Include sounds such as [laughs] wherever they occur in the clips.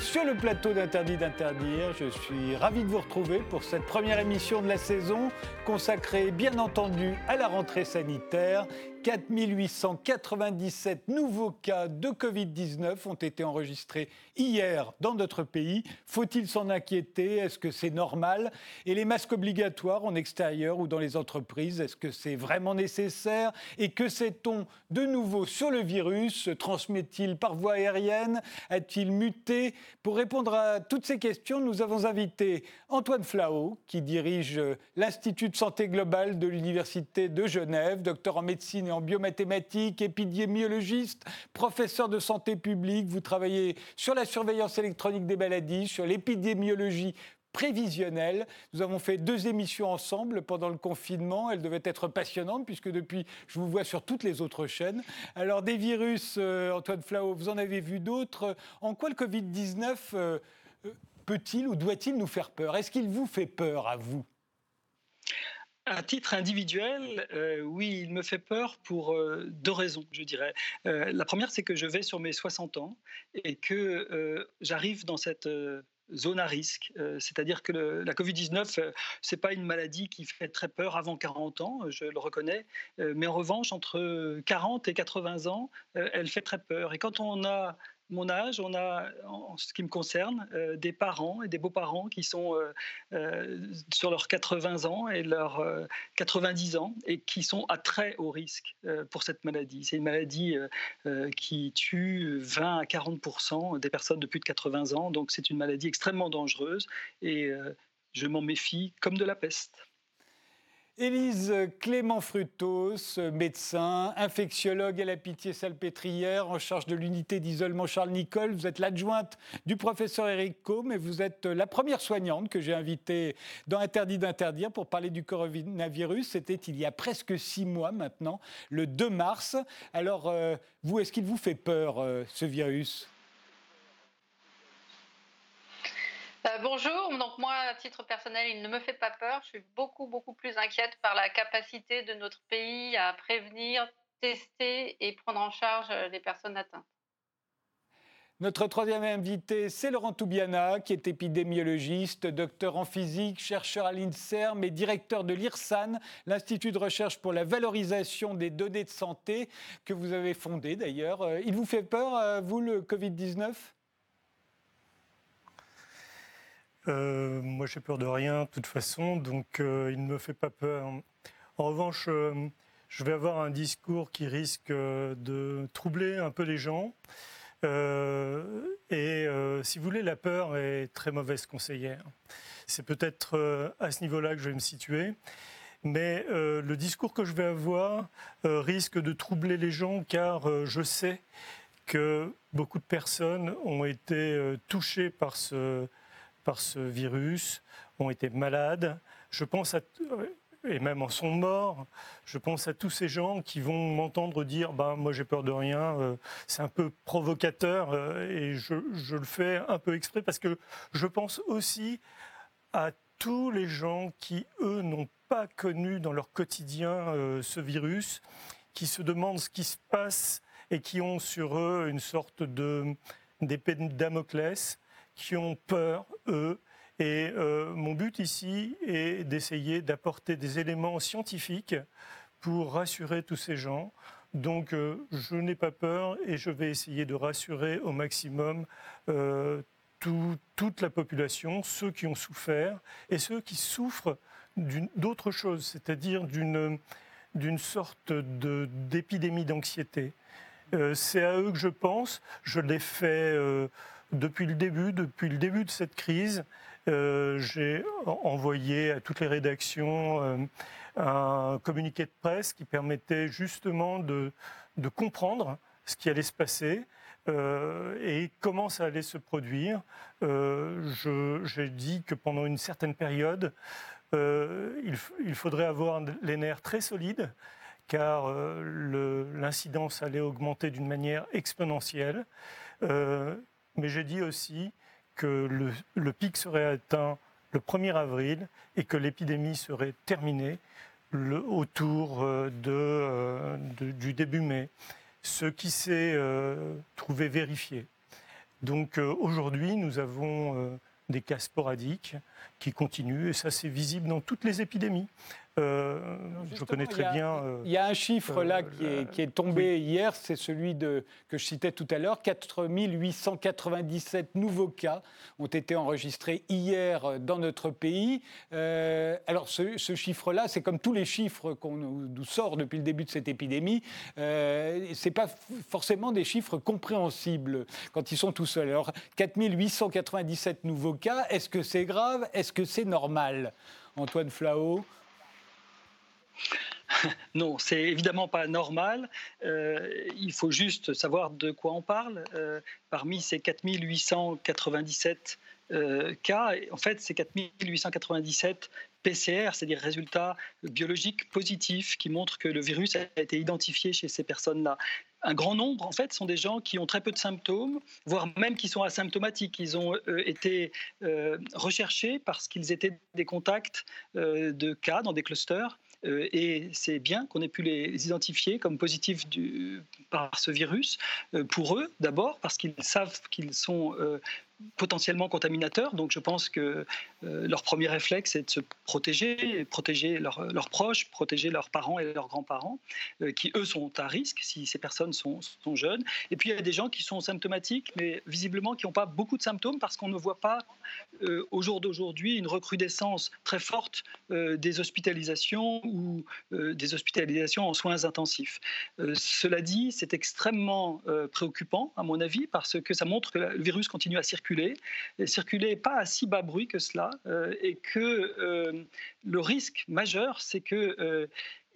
Sur le plateau d'Interdit d'interdire. Je suis ravi de vous retrouver pour cette première émission de la saison consacrée bien entendu à la rentrée sanitaire 4897 nouveaux cas de Covid-19 ont été enregistrés hier dans notre pays. Faut-il s'en inquiéter? Est-ce que c'est normal? Et les masques obligatoires en extérieur ou dans les entreprises, est-ce que c'est vraiment nécessaire? Et que sait-on de nouveau sur le virus? Transmet-il par voie aérienne? A-t-il muté? Pour répondre à toutes ces questions, nous avons invité Antoine Flao, qui dirige l'Institut de santé globale de l'Université de Genève, docteur en médecine en biomathématiques, épidémiologiste, professeur de santé publique. Vous travaillez sur la surveillance électronique des maladies, sur l'épidémiologie prévisionnelle. Nous avons fait deux émissions ensemble pendant le confinement. Elles devaient être passionnantes puisque depuis, je vous vois sur toutes les autres chaînes. Alors des virus, euh, Antoine Flao, vous en avez vu d'autres. En quoi le Covid-19 euh, euh, peut-il ou doit-il nous faire peur? Est-ce qu'il vous fait peur à vous? À titre individuel, euh, oui, il me fait peur pour euh, deux raisons, je dirais. Euh, la première, c'est que je vais sur mes 60 ans et que j'arrive dans cette zone à risque. C'est-à-dire que la Covid-19, c'est pas une maladie qui fait très peur avant 40 ans, je le reconnais. mais en revanche, entre 40 et 80 ans, elle fait très peur. Et quand on a mon âge, on a, en ce qui me concerne, euh, des parents et des beaux-parents qui sont euh, euh, sur leurs 80 ans et leurs 90 ans et qui sont à très haut risque pour cette maladie. C'est une maladie qui tue 20 à 40 des personnes de plus de 80 ans, donc c'est une maladie extrêmement dangereuse et je m'en méfie comme de la peste. Élise Clément Frutos, médecin, infectiologue à la Pitié-Salpêtrière, en charge de l'unité d'isolement Charles Nicole. Vous êtes l'adjointe du professeur Eric Combe et vous êtes la première soignante que j'ai invitée dans Interdit d'interdire pour parler du coronavirus. C'était il y a presque six mois maintenant, le 2 mars. Alors, euh, vous, est-ce qu'il vous fait peur, euh, ce virus? Euh, bonjour, donc moi, à titre personnel, il ne me fait pas peur. Je suis beaucoup, beaucoup plus inquiète par la capacité de notre pays à prévenir, tester et prendre en charge euh, les personnes atteintes. Notre troisième invité, c'est Laurent Toubiana, qui est épidémiologiste, docteur en physique, chercheur à l'INSERM et directeur de l'IRSAN, l'Institut de recherche pour la valorisation des données de santé, que vous avez fondé d'ailleurs. Euh, il vous fait peur, vous, le Covid-19 euh, moi, j'ai peur de rien, de toute façon, donc euh, il ne me fait pas peur. En revanche, euh, je vais avoir un discours qui risque de troubler un peu les gens. et si vous voulez, la peur est très mauvaise conseillère. C'est peut-être à ce niveau-là que je vais me situer. Mais le discours que je vais avoir risque de troubler les gens car je sais que beaucoup de personnes ont été touchées par ce, par ce virus, ont été malades. Je pense à, et même en sont morts. Je pense à tous ces gens qui vont m'entendre dire bah, Moi, j'ai peur de rien. Euh, c'est un peu provocateur euh, et je, le fais un peu exprès parce que je pense aussi à tous les gens qui, eux, n'ont pas connu dans leur quotidien euh, ce virus, qui se demandent ce qui se passe et qui ont sur eux une sorte d'épée de Damoclès qui ont peur, eux. Et euh, mon but ici est d'essayer d'apporter des éléments scientifiques pour rassurer tous ces gens. Donc euh, je n'ai pas peur et je vais essayer de rassurer au maximum euh, toute la population, ceux qui ont souffert et ceux qui souffrent d'autre chose, c'est-à-dire d'une sorte d'épidémie d'anxiété. C'est à eux que je pense. Je l'ai fait depuis le début, depuis le début de cette crise, euh, j'ai envoyé à toutes les rédactions euh, un communiqué de presse qui permettait justement de, comprendre ce qui allait se passer euh, et comment ça allait se produire. J'ai dit que pendant une certaine période, il, il, faudrait avoir les nerfs très solides car l'incidence allait augmenter d'une manière exponentielle mais j'ai dit aussi que le, pic serait atteint le 1er avril et que l'épidémie serait terminée autour euh, euh, du début mai, ce qui s'est euh, trouvé vérifié. Donc aujourd'hui, nous avons des cas sporadiques qui continuent, et ça c'est visible dans toutes les épidémies. Euh, je connais très bien. Euh, il y a un chiffre là euh, qui, est, tombé hier, c'est celui de, que je citais tout à l'heure. 4897 nouveaux cas ont été enregistrés hier dans notre pays. alors ce, chiffre-là, c'est comme tous les chiffres qu'on nous sort depuis le début de cette épidémie. Euh, c'est pas forcément des chiffres compréhensibles quand ils sont tout seuls. Alors 4897 nouveaux cas, est-ce que c'est grave? Est-ce que c'est normal Antoine Flao? [laughs] Non, c'est évidemment pas normal. Euh, il faut juste savoir de quoi on parle. Euh, parmi ces 4897 euh, cas, en fait, c'est 4897 PCR, c'est-à-dire résultats biologiques positifs qui montrent que le virus a été identifié chez ces personnes-là. Un grand nombre, en fait, sont des gens qui ont très peu de symptômes, voire même qui sont asymptomatiques. Ils ont été recherchés parce qu'ils étaient des contacts de cas dans des clusters euh, et c'est bien qu'on ait pu les identifier comme positifs par ce virus, euh, pour eux d'abord, parce qu'ils savent qu'ils sont euh, potentiellement contaminateurs. Donc je pense que euh, leur premier réflexe est de se protéger, protéger leurs proches, protéger leurs parents et leurs grands-parents, euh, qui eux sont à risque si ces personnes sont, jeunes. Et puis il y a des gens qui sont symptomatiques, mais visiblement qui n'ont pas beaucoup de symptômes parce qu'on ne voit pas euh, au jour d'aujourd'hui une recrudescence très forte des hospitalisations ou des hospitalisations en soins intensifs. cela dit, c'est extrêmement préoccupant à mon avis parce que ça montre que le virus continue à circuler circuler, et circuler pas à si bas bruit que cela, euh, et que euh, le risque majeur, c'est que euh,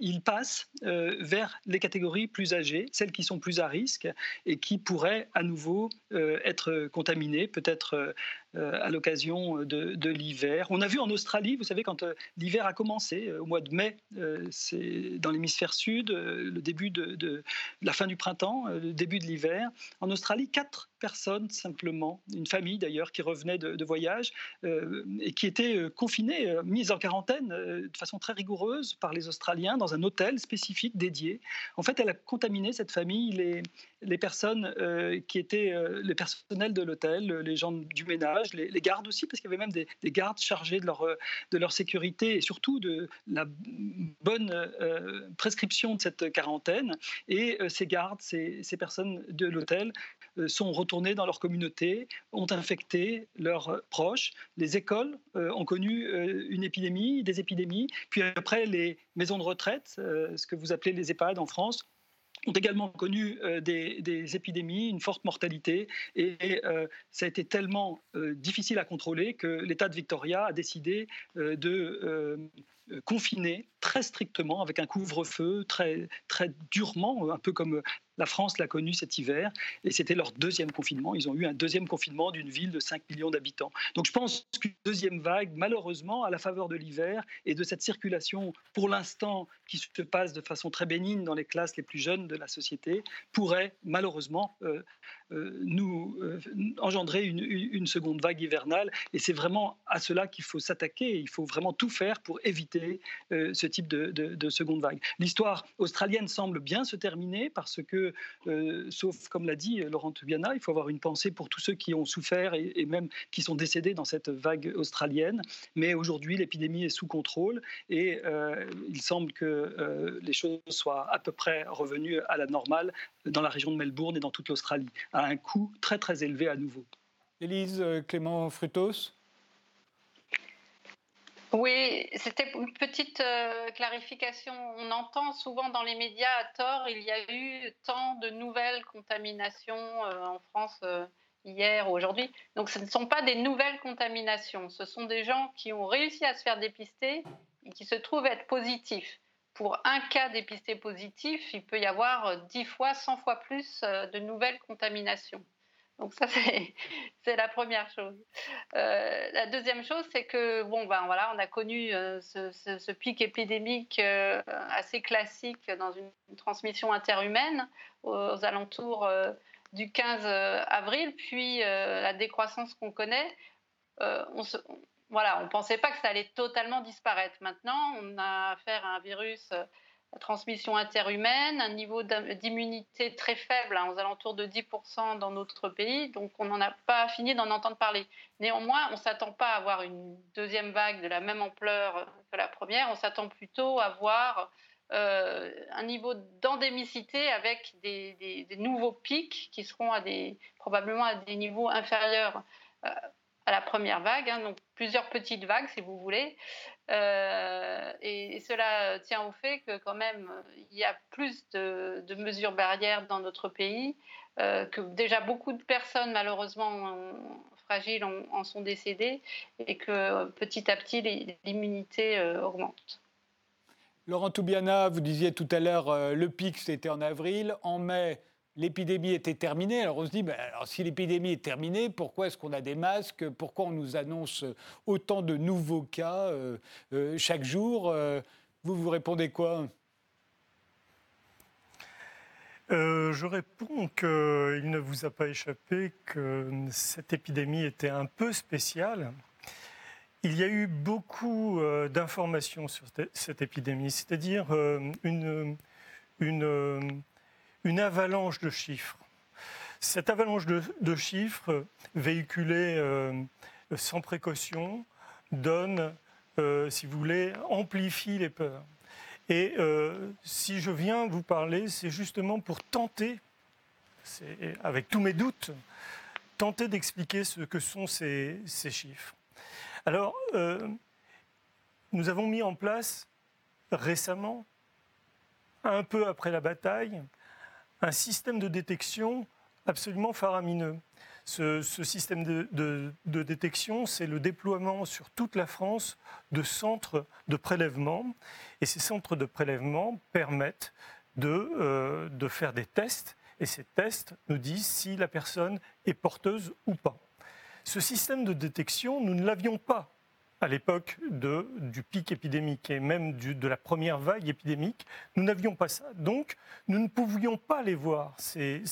il passe vers les catégories plus âgées, celles qui sont plus à risque et qui pourraient à nouveau être contaminées, peut-être à l'occasion de, l'hiver. On a vu en Australie, vous savez, quand l'hiver a commencé, au mois de mai, c'est dans l'hémisphère sud, le début de, la fin du printemps, le début de l'hiver. En Australie, quatre personnes simplement, une famille d'ailleurs, qui revenait de, voyage et qui était confinée, mise en quarantaine de façon très rigoureuse par les Australiens dans un hôtel spécifique dédié. En fait, elle a contaminé cette famille, les, personnes qui étaient les personnels de l'hôtel, les gens du ménage les, gardes aussi, parce qu'il y avait même des, gardes chargés de leur, sécurité et surtout de la bonne euh, prescription de cette quarantaine. Et euh, ces gardes, ces, ces personnes de l'hôtel euh, sont retournés dans leur communauté, ont infecté leurs proches. Les écoles ont connu une épidémie, des épidémies. Puis après, les maisons de retraite, ce que vous appelez les EHPAD en France, ont également connu euh, des, épidémies, une forte mortalité, et euh, ça a été tellement euh, difficile à contrôler que l'État de Victoria a décidé de confiner très strictement, avec un couvre-feu très, très durement, un peu comme la France l'a connu cet hiver, et c'était leur deuxième confinement. Ils ont eu un deuxième confinement d'une ville de 5 millions d'habitants. Donc je pense qu'une deuxième vague, malheureusement, à la faveur de l'hiver et de cette circulation, pour l'instant, qui se passe de façon très bénigne dans les classes les plus jeunes de la société, pourrait malheureusement euh, euh, nous euh, engendrer une, seconde vague hivernale. Et c'est vraiment à cela qu'il faut s'attaquer. Il faut vraiment tout faire pour éviter ce type de, de seconde vague. L'histoire australienne semble bien se terminer parce que euh, sauf comme l'a dit Laurent Tubiana, il faut avoir une pensée pour tous ceux qui ont souffert et, même qui sont décédés dans cette vague australienne. Mais aujourd'hui, l'épidémie est sous contrôle et euh, il semble que euh, les choses soient à peu près revenues à la normale dans la région de Melbourne et dans toute l'Australie, à un coût très très élevé à nouveau. Élise Clément Frutos? Oui, c'était une petite euh, clarification. On entend souvent dans les médias à tort, il y a eu tant de nouvelles contaminations euh, en France euh, hier ou aujourd'hui. Donc ce ne sont pas des nouvelles contaminations, ce sont des gens qui ont réussi à se faire dépister et qui se trouvent être positifs. Pour un cas dépisté positif, il peut y avoir 10 fois, 100 fois plus de nouvelles contaminations. Donc ça, [laughs] c'est la première chose. Euh, la deuxième chose, c'est que, bon, ben voilà, on a connu euh, ce, pic épidémique euh, assez classique dans une, transmission interhumaine aux, alentours du 15 avril, puis la décroissance qu'on connaît. on se, voilà, on ne pensait pas que ça allait totalement disparaître. Maintenant, on a affaire à un virus transmission interhumaine, un niveau d'immunité très faible, hein, aux alentours de 10% dans notre pays, donc on n'en a pas fini d'en entendre parler. Néanmoins, on ne s'attend pas à avoir une deuxième vague de la même ampleur que la première, on s'attend plutôt à voir euh, un niveau d'endémicité avec des, nouveaux pics qui seront probablement à des niveaux inférieurs euh, à la première vague, hein, donc plusieurs petites vagues si vous voulez. Euh, et, cela tient au fait que quand même il y a plus de, mesures barrières dans notre pays, euh, que déjà beaucoup de personnes malheureusement fragiles en, sont décédées et que petit à petit l'immunité euh, augmente. Laurent Toubiana, vous disiez tout à l'heure le pic c'était en avril, en mai l'épidémie était terminée. Alors on se dit, alors, si l'épidémie est terminée, pourquoi est-ce qu'on a des masques? Pourquoi on nous annonce autant de nouveaux cas euh, euh, chaque jour? Euh, Vous vous répondez quoi? Je réponds qu'il ne vous a pas échappé que cette épidémie était un peu spéciale. Il y a eu beaucoup d'informations sur cette épidémie, c'est-à-dire une, une une avalanche de chiffres. Cette avalanche de, chiffres véhiculée euh, sans précaution donne, euh, si vous voulez, amplifie les peurs. Et euh, si je viens vous parler, c'est justement pour tenter, avec tous mes doutes, tenter d'expliquer ce que sont ces, ces chiffres. Alors, nous avons mis en place récemment, un peu après la bataille, un système de détection absolument faramineux. Ce, système de, détection, c'est le déploiement sur toute la France de centres de prélèvement. Et ces centres de prélèvement permettent de, euh, de faire des tests. Et ces tests nous disent si la personne est porteuse ou pas. Ce système de détection, nous ne l'avions pas à l'époque du pic épidémique et même de la première vague épidémique. Nous n'avions pas ça. Donc, nous ne pouvions pas les voir, ces,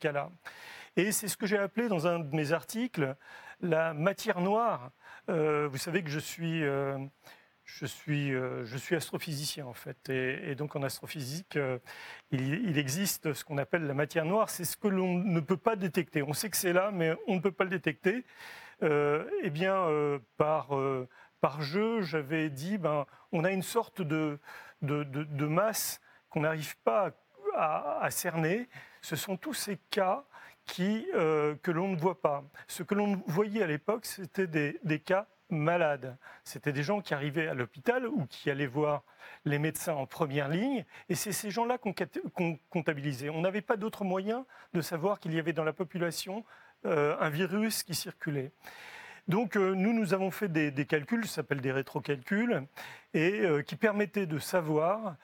cas-là. Et c'est ce que j'ai appelé dans un de mes articles la matière noire. Euh, vous savez que je suis, euh, euh, je suis astrophysicien en fait. Et, donc en astrophysique, il, existe ce qu'on appelle la matière noire. C'est ce que l'on ne peut pas détecter. On sait que c'est là, mais on ne peut pas le détecter. Euh, eh bien, euh, par, euh, par jeu, j'avais dit, ben, on a une sorte de, de, masse qu'on n'arrive pas à, cerner. Ce sont tous ces cas qui, que l'on ne voit pas. Ce que l'on voyait à l'époque, c'était des, des, cas malades. C'était des gens qui arrivaient à l'hôpital ou qui allaient voir les médecins en première ligne, et c'est ces gens-là qu'on comptabilisait. On n'avait pas d'autre moyen de savoir qu'il y avait dans la population un virus qui circulait. Donc euh, nous, nous avons fait des, calculs, ça s'appelle des rétrocalculs, et euh, qui permettaient de savoir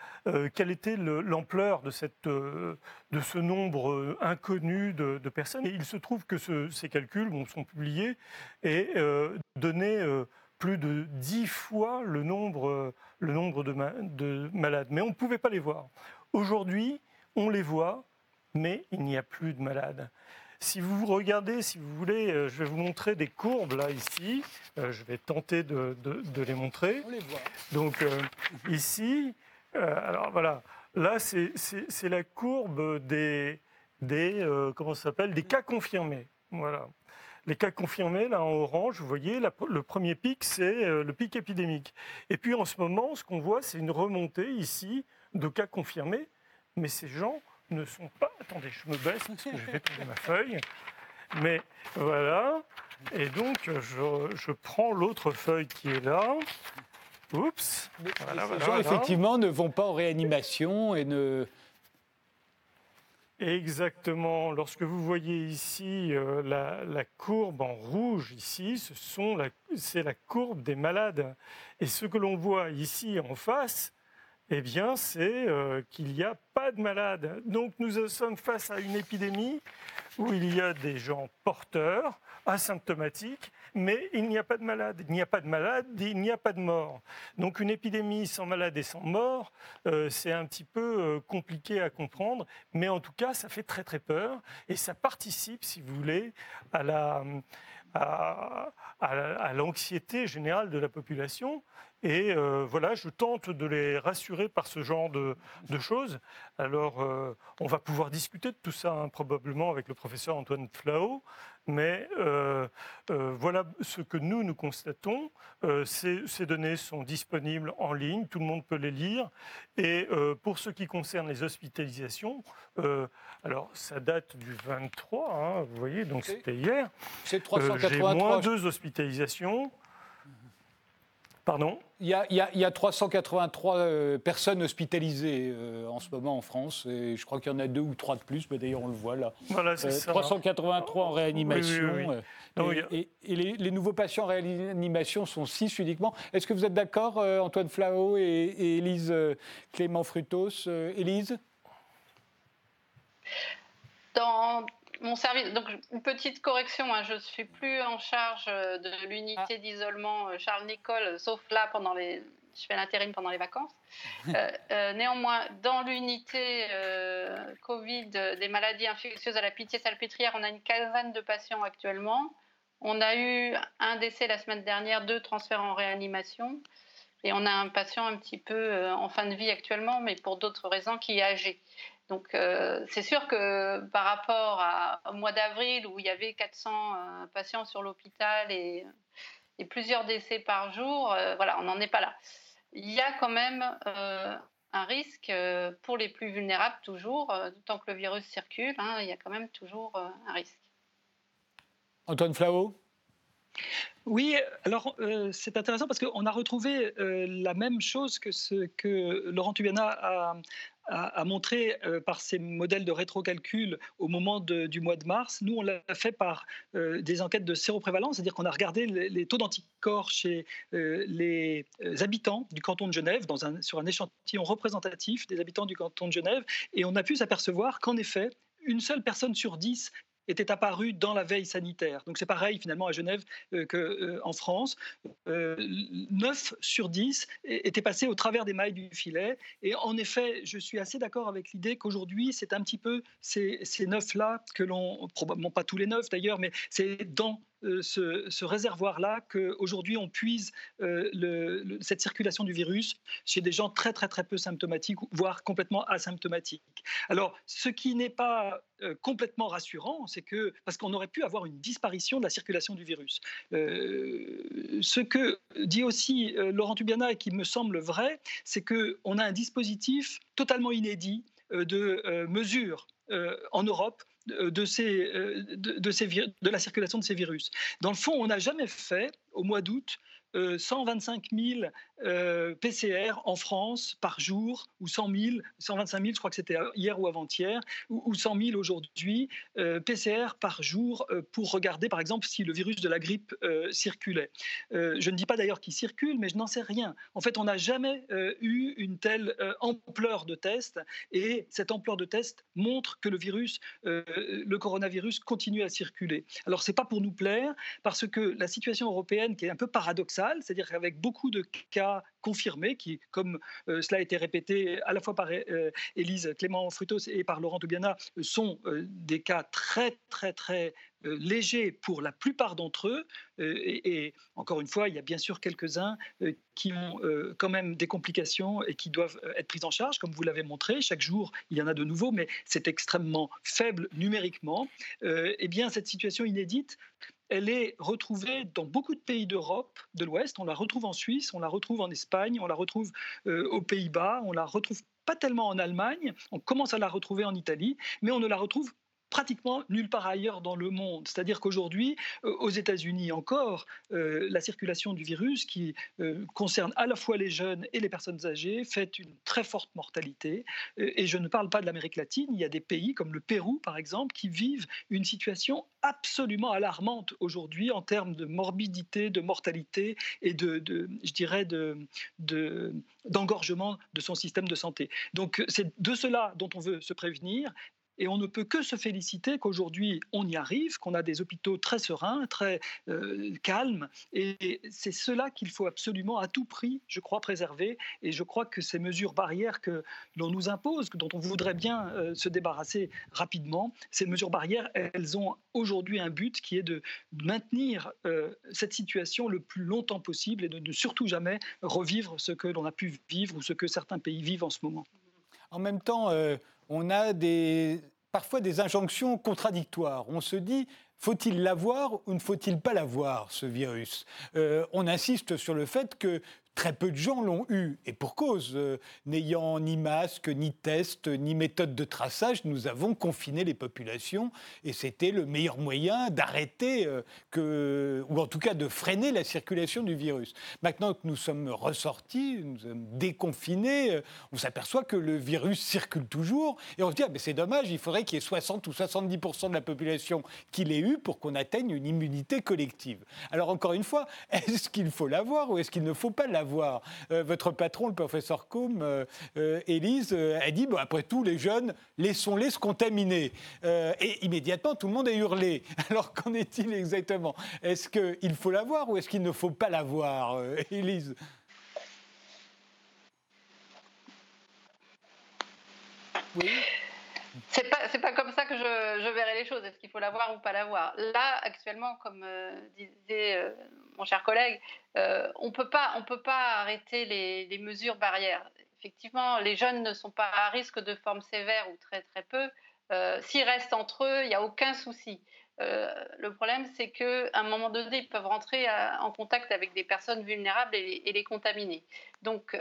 quelle était l'ampleur de, de ce nombre inconnu de, personnes. Et il se trouve que ces calculs bon, sont publiés et donnaient plus de dix fois le nombre, le nombre de, de malades. Mais on ne pouvait pas les voir. Aujourd'hui, on les voit, mais il n'y a plus de malades. Si vous regardez, si vous voulez, euh, je vais vous montrer des courbes là ici. Euh, je vais tenter de, les montrer. On les voit. Donc euh, ici, alors voilà, là c'est la courbe des, des comment s'appelle, des cas confirmés. Voilà. Les cas confirmés, là en orange, vous voyez, le premier pic, c'est le pic épidémique. Et puis en ce moment, ce qu'on voit, c'est une remontée ici de cas confirmés, mais ces gens ne sont pas. Attendez, je me baisse parce que je vais tomber ma feuille. Mais voilà. Et donc, je, je prends l'autre feuille qui est là. Oups. Voilà, ces gens, effectivement, ne vont pas en réanimation et ne. Exactement. Lorsque vous voyez ici euh, la, la, courbe en rouge, ici, ce sont c'est la courbe des malades. Et ce que l'on voit ici en face, eh bien, c'est euh, qu'il n'y a pas de malades. Donc, nous sommes face à une épidémie où il y a des gens porteurs, asymptomatiques, mais il n'y a pas de malades. Il n'y a pas de malades, il n'y a pas de morts. Donc, une épidémie sans malades et sans morts, euh, c'est un petit peu euh, compliqué à comprendre, mais en tout cas, ça fait très très peur et ça participe, si vous voulez, à la à, l'anxiété générale de la population. Et euh, voilà, je tente de les rassurer par ce genre de, choses. Alors, euh, on va pouvoir discuter de tout ça hein, probablement avec le professeur Antoine Flao, mais euh, voilà ce que nous, nous constatons. Ces, ces, données sont disponibles en ligne, tout le monde peut les lire. Et pour ce qui concerne les hospitalisations, alors ça date du 23, hein, vous voyez, donc c'était hier. C'est 383. J'ai moins deux hospitalisations. Pardon? Il y, a, 383 euh, personnes hospitalisées euh, en ce moment en France. Et je crois qu'il y en a deux ou trois de plus. Mais d'ailleurs, on le voit là. Voilà, c'est 383 euh, en réanimation. et, les, nouveaux patients en réanimation sont six uniquement. Est-ce que vous êtes d'accord, Antoine Flao et, et Élise Clément Frutos Élise? Dans, mon service, donc une petite correction, hein, je ne suis plus en charge euh, de l'unité ah. d'isolement euh, Charles Nicole, sauf là pendant les, je fais l'intérim pendant les vacances. [laughs] Euh, néanmoins, dans l'unité Covid des maladies infectieuses à la Pitié-Salpêtrière, on a une quinzaine de patients actuellement. On a eu un décès la semaine dernière, deux transferts en réanimation. Et on a un patient un petit peu en fin de vie actuellement, mais pour d'autres raisons, qui est âgé. Donc euh, c'est sûr que par rapport au mois d'avril où il y avait 400 euh, patients sur l'hôpital et, plusieurs décès par jour, euh, voilà, on n'en est pas là. Il y a quand même un risque pour les plus vulnérables toujours, tant que le virus circule, hein, il y a quand même toujours un risque. Antoine Flao oui, alors c'est intéressant parce qu'on a retrouvé la même chose que ce que Laurent Tubiana a, a, montré euh, par ces modèles de rétrocalcul au moment du mois de mars. Nous, on l'a fait par euh, des enquêtes de séroprévalence, c'est-à-dire qu'on a regardé les, taux d'anticorps chez euh, les habitants du canton de Genève sur un échantillon représentatif des habitants du canton de Genève, et on a pu s'apercevoir qu'en effet, une seule personne sur dix était apparu dans la veille sanitaire. Donc c'est pareil finalement à Genève euh, qu'en euh, France. Euh, 9 sur 10 étaient passés au travers des mailles du filet. Et en effet, je suis assez d'accord avec l'idée qu'aujourd'hui, c'est un petit peu ces, ces neuf-là que l'on, probablement pas tous les neuf d'ailleurs, mais c'est dans euh, ce, réservoir-là qu'aujourd'hui on puise euh, cette circulation du virus chez des gens très très très peu symptomatiques, voire complètement asymptomatiques. Alors, ce qui n'est pas euh, complètement rassurant, c'est que parce qu'on aurait pu avoir une disparition de la circulation du virus. ce que dit aussi Laurent Tubiana et qui me semble vrai, c'est que on a un dispositif totalement inédit de mesures en Europe euh, de, ces, de la circulation de ces virus. Dans le fond, on n'a jamais fait, au mois d'août, 125 000 PCR en France par jour, ou 100 000, 125 000, je crois que c'était hier ou avant-hier, ou, 100 000 aujourd'hui, euh, PCR par jour euh, pour regarder, par exemple, si le virus de la grippe euh, circulait. je ne dis pas d'ailleurs qu'il circule, mais je n'en sais rien. En fait, on n'a jamais eu une telle ampleur de tests, et cette ampleur de tests montre que le virus, le coronavirus, continue à circuler. Alors, c'est pas pour nous plaire, parce que la situation européenne, qui est un peu paradoxale, c'est-à-dire qu'avec beaucoup de cas confirmés, qui, comme euh, cela a été répété à la fois par euh, Élise Clément Frutos et par Laurent Toubiana, sont euh, des cas très, très, très légers pour la plupart d'entre eux. Et, encore une fois, il y a bien sûr quelques-uns qui ont quand même des complications et qui doivent être pris en charge, comme vous l'avez montré. Chaque jour, il y en a de nouveaux, mais c'est extrêmement faible numériquement. Eh bien, cette situation inédite elle est retrouvée dans beaucoup de pays d'Europe de l'Ouest. On la retrouve en Suisse, on la retrouve en Espagne, on la retrouve euh, aux Pays-Bas, on la retrouve pas tellement en Allemagne, on commence à la retrouver en Italie, mais on ne la retrouve pratiquement nulle part ailleurs dans le monde. C'est-à-dire qu'aujourd'hui, euh, aux États-Unis encore, euh, la circulation du virus, qui euh, concerne à la fois les jeunes et les personnes âgées, fait une très forte mortalité. et je ne parle pas de l'Amérique latine, il y a des pays comme le Pérou, par exemple, qui vivent une situation absolument alarmante aujourd'hui en termes de morbidité, de mortalité et de, je dirais, de, d'engorgement de son système de santé. Donc c'est de cela dont on veut se prévenir Et on ne peut que se féliciter qu'aujourd'hui on y arrive, qu'on a des hôpitaux très sereins, très euh, calmes. Et c'est cela qu'il faut absolument à tout prix, je crois, préserver. Et je crois que ces mesures barrières que l'on nous impose, dont on voudrait bien euh, se débarrasser rapidement, ces mesures barrières, elles ont aujourd'hui un but qui est de maintenir euh, cette situation le plus longtemps possible et de ne surtout jamais revivre ce que l'on a pu vivre ou ce que certains pays vivent en ce moment. En même temps, on a parfois des injonctions contradictoires. On se dit, faut-il l'avoir ou ne faut-il pas l'avoir, ce virus? Euh, On insiste sur le fait que Très peu de gens l'ont eu, et pour cause. Euh, n'ayant ni masque, ni test, ni méthode de traçage, nous avons confiné les populations, et c'était le meilleur moyen d'arrêter, euh, ou en tout cas de freiner la circulation du virus. Maintenant que nous sommes ressortis, nous sommes déconfinés, on s'aperçoit que le virus circule toujours, et on se dit, ah, c'est dommage, il faudrait qu'il y ait 60 ou 70% de la population qui l'ait eu pour qu'on atteigne une immunité collective. Alors encore une fois, [laughs] est-ce qu'il faut l'avoir ou est-ce qu'il ne faut pas l'avoir? Voir. Euh, votre patron, le professeur Combe, euh, euh, Élise, a dit, bon, après tout, les jeunes, laissons-les se contaminer. et immédiatement, tout le monde a hurlé. [laughs] Alors qu'en est-il exactement? Est-ce qu'il faut l'avoir ou est-ce qu'il ne faut pas l'avoir, Élise? Oui. C'est pas, pas comme ça que je, je verrai les choses. Est-ce qu'il faut l'avoir ou pas l'avoir Là, actuellement, comme disait mon cher collègue, euh, on peut pas, on peut pas arrêter les, mesures barrières. Effectivement, les jeunes ne sont pas à risque de forme sévère ou très très peu. Euh, s'ils restent entre eux, il n'y a aucun souci. Euh, le problème, c'est qu'à un moment donné, ils peuvent rentrer en contact avec des personnes vulnérables et, et les contaminer. Donc,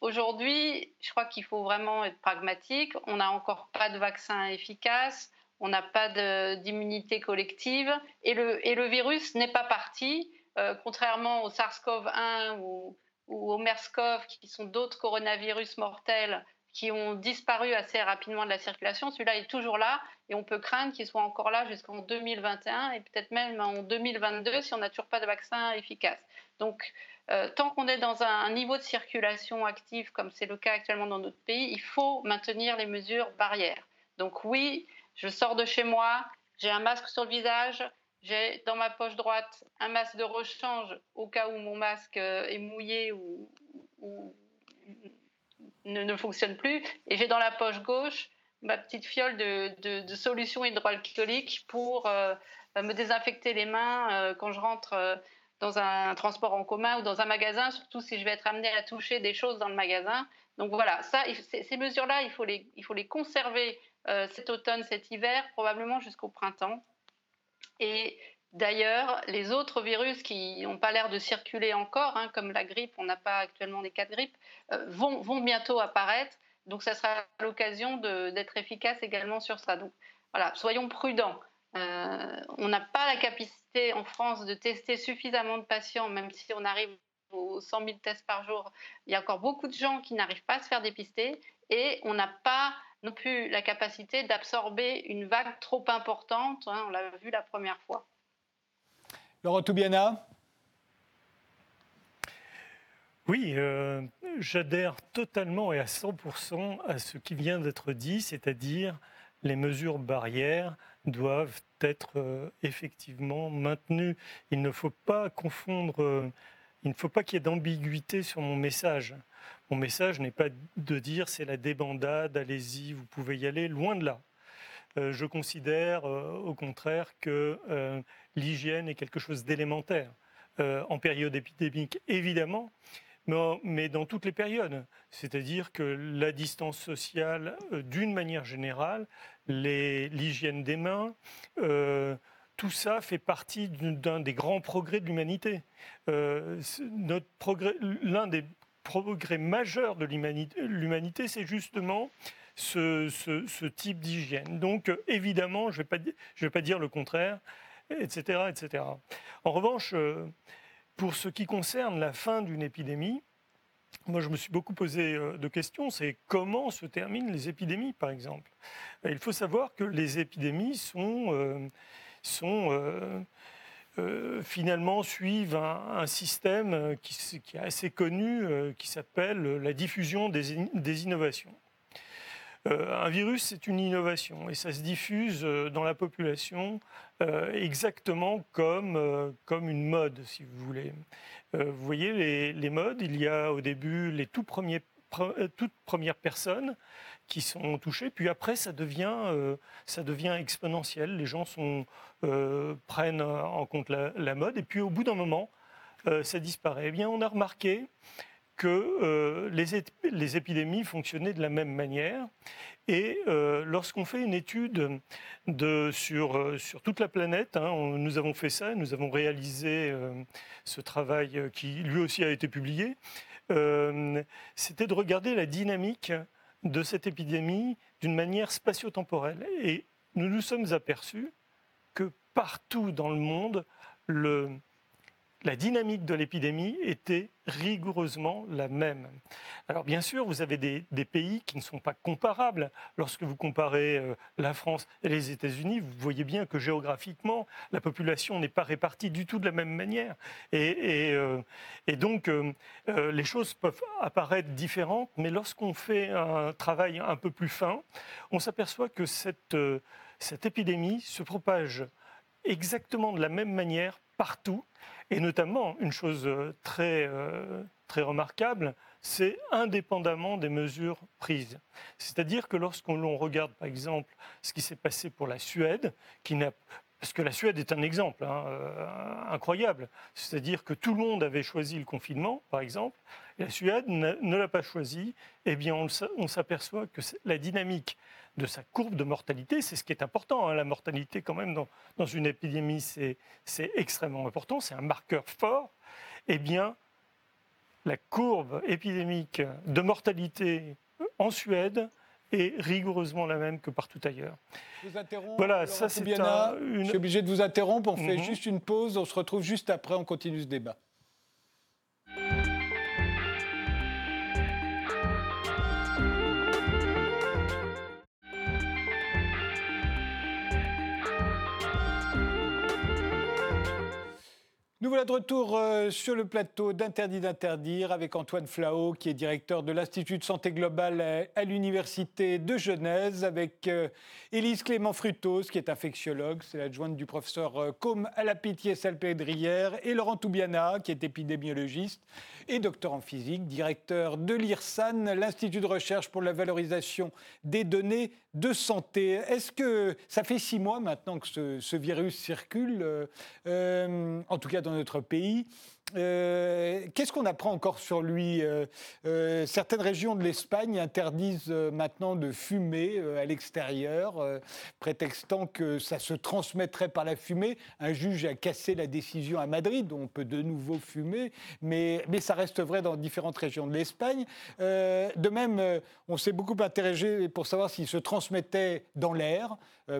aujourd'hui, je crois qu'il faut vraiment être pragmatique. On n'a encore pas de vaccin efficace, on n'a pas d'immunité collective, et le, virus n'est pas parti. Euh, contrairement au SARS-CoV-1 ou, au MERS-CoV, qui sont d'autres coronavirus mortels qui ont disparu assez rapidement de la circulation, celui-là est toujours là et on peut craindre qu'il soit encore là jusqu'en 2021 et peut-être même en 2022 si on n'a toujours pas de vaccin efficace. Donc, euh, tant qu'on est dans un, niveau de circulation active, comme c'est le cas actuellement dans notre pays, il faut maintenir les mesures barrières. Donc oui, je sors de chez moi, j'ai un masque sur le visage, j'ai dans ma poche droite un masque de rechange au cas où mon masque euh, est mouillé ou, ne, fonctionne plus. Et j'ai dans la poche gauche ma petite fiole de, solution hydroalcoolique pour euh, me désinfecter les mains quand je rentre dans un transport en commun ou dans un magasin, surtout si je vais être amenée à toucher des choses dans le magasin. Donc voilà, ces mesures-là, il, faut les, conserver cet automne, cet hiver, probablement jusqu'au printemps. Et d'ailleurs, les autres virus qui n'ont pas l'air de circuler encore, hein, comme la grippe, on n'a pas actuellement des cas de grippe, euh, vont, bientôt apparaître. Donc, ça sera l'occasion d'être efficace également sur ça. Donc, voilà, soyons prudents. Euh, on n'a pas la capacité en France de tester suffisamment de patients, même si on arrive aux 100 000 tests par jour. Il y a encore beaucoup de gens qui n'arrivent pas à se faire dépister et on n'a pas non plus la capacité d'absorber une vague trop importante. Hein, on l'a vu la première fois. Laurent Toubiana? Oui, euh, j'adhère totalement et à 100% à ce qui vient d'être dit, c'est-à-dire les mesures barrières doivent être euh, effectivement maintenues. Il ne faut pas confondre, euh, il ne faut pas qu'il y ait d'ambiguïté sur mon message. Mon message n'est pas de dire c'est la débandade, allez-y, vous pouvez y aller, loin de là. Euh, je considère au contraire que l'hygiène est quelque chose d'élémentaire en période épidémique, évidemment, mais, dans toutes les périodes. C'est-à-dire que la distance sociale, d'une manière générale, l'hygiène des mains, tout ça fait partie d'un des grands progrès de l'humanité. L'un des progrès majeur de l'humanité, c'est justement ce, type d'hygiène. Donc, évidemment, je ne vais, vais, pas dire le contraire, etc., etc. En revanche, euh, pour ce qui concerne la fin d'une épidémie, moi, je me suis beaucoup posé euh, de questions, c'est comment se terminent les épidémies, par exemple? Il faut savoir que les épidémies sont, euh, euh, finalement suivent un, système qui, est assez connu, qui s'appelle la diffusion des, innovations. Un virus, c'est une innovation et ça se diffuse dans la population exactement comme, comme une mode, si vous voulez. vous voyez les, les, modes, il y a au début les tout premiers, toutes premières personnes qui sont touchés. Puis après, ça devient, euh, ça devient exponentiel. Les gens euh, prennent en compte la, mode. Et puis au bout d'un moment, euh, ça disparaît. Eh bien, on a remarqué que les, les, épidémies fonctionnaient de la même manière. Et lorsqu'on fait une étude de, sur, sur toute la planète, hein, nous avons fait ça, nous avons réalisé ce travail qui lui aussi a été publié, c'était de regarder la dynamique de cette épidémie d'une manière spatio-temporelle. Et nous nous sommes aperçus que partout dans le monde, le, la dynamique de l'épidémie était rigoureusement la même. Alors bien sûr, vous avez des, pays qui ne sont pas comparables. Lorsque vous comparez euh, la France et les États-Unis, vous voyez bien que géographiquement, la population n'est pas répartie du tout de la même manière. Et, euh, donc, euh, les choses peuvent apparaître différentes, mais lorsqu'on fait un travail un peu plus fin, on s'aperçoit que cette, cette épidémie se propage exactement de la même manière partout et notamment, une chose euh, très, euh, très remarquable, c'est indépendamment des mesures prises. C'est-à-dire que lorsqu'on regarde, par exemple, ce qui s'est passé pour la Suède, parce que la Suède est un exemple hein, euh, incroyable. C'est-à-dire que tout le monde avait choisi le confinement, par exemple, et la Suède ne l'a pas choisi. Eh bien, on s'aperçoit que la dynamique de sa courbe de mortalité. C'est ce qui est important. Hein. La mortalité, quand même, dans, une épidémie, c'est extrêmement important. C'est un marqueur fort. Eh bien, la courbe épidémique de mortalité en Suède est rigoureusement la même que partout ailleurs. voilà, ça c'est une... Je suis obligé de vous interrompre. On fait mhm. juste une pause. On se retrouve juste après. On continue ce débat. Nous voilà de retour euh, sur le plateau d'Interdit d'interdire avec Antoine Flao, qui est directeur de l'Institut de santé globale à l'Université de Genèse, avec euh, Élise Clément Frutos, qui est infectiologue, c'est l'adjointe du professeur euh, Combe à la Pitié-Salpêdrière, et Laurent Toubiana, qui est épidémiologiste et docteur en physique, directeur de l'IRSAN, l'Institut de recherche pour la valorisation des données de santé. Est-ce que ça fait six mois maintenant que ce, virus circule, en tout cas notre pays euh, qu'est-ce qu'on apprend encore sur lui euh, euh, Certaines régions de l'Espagne interdisent maintenant de fumer à l'extérieur, prétextant que ça se transmettrait par la fumée. Un juge a cassé la décision à Madrid, on peut de nouveau fumer, mais, mais ça reste vrai dans différentes régions de l'Espagne. de même, on s'est beaucoup intéressé pour savoir s'il se transmettait dans l'air.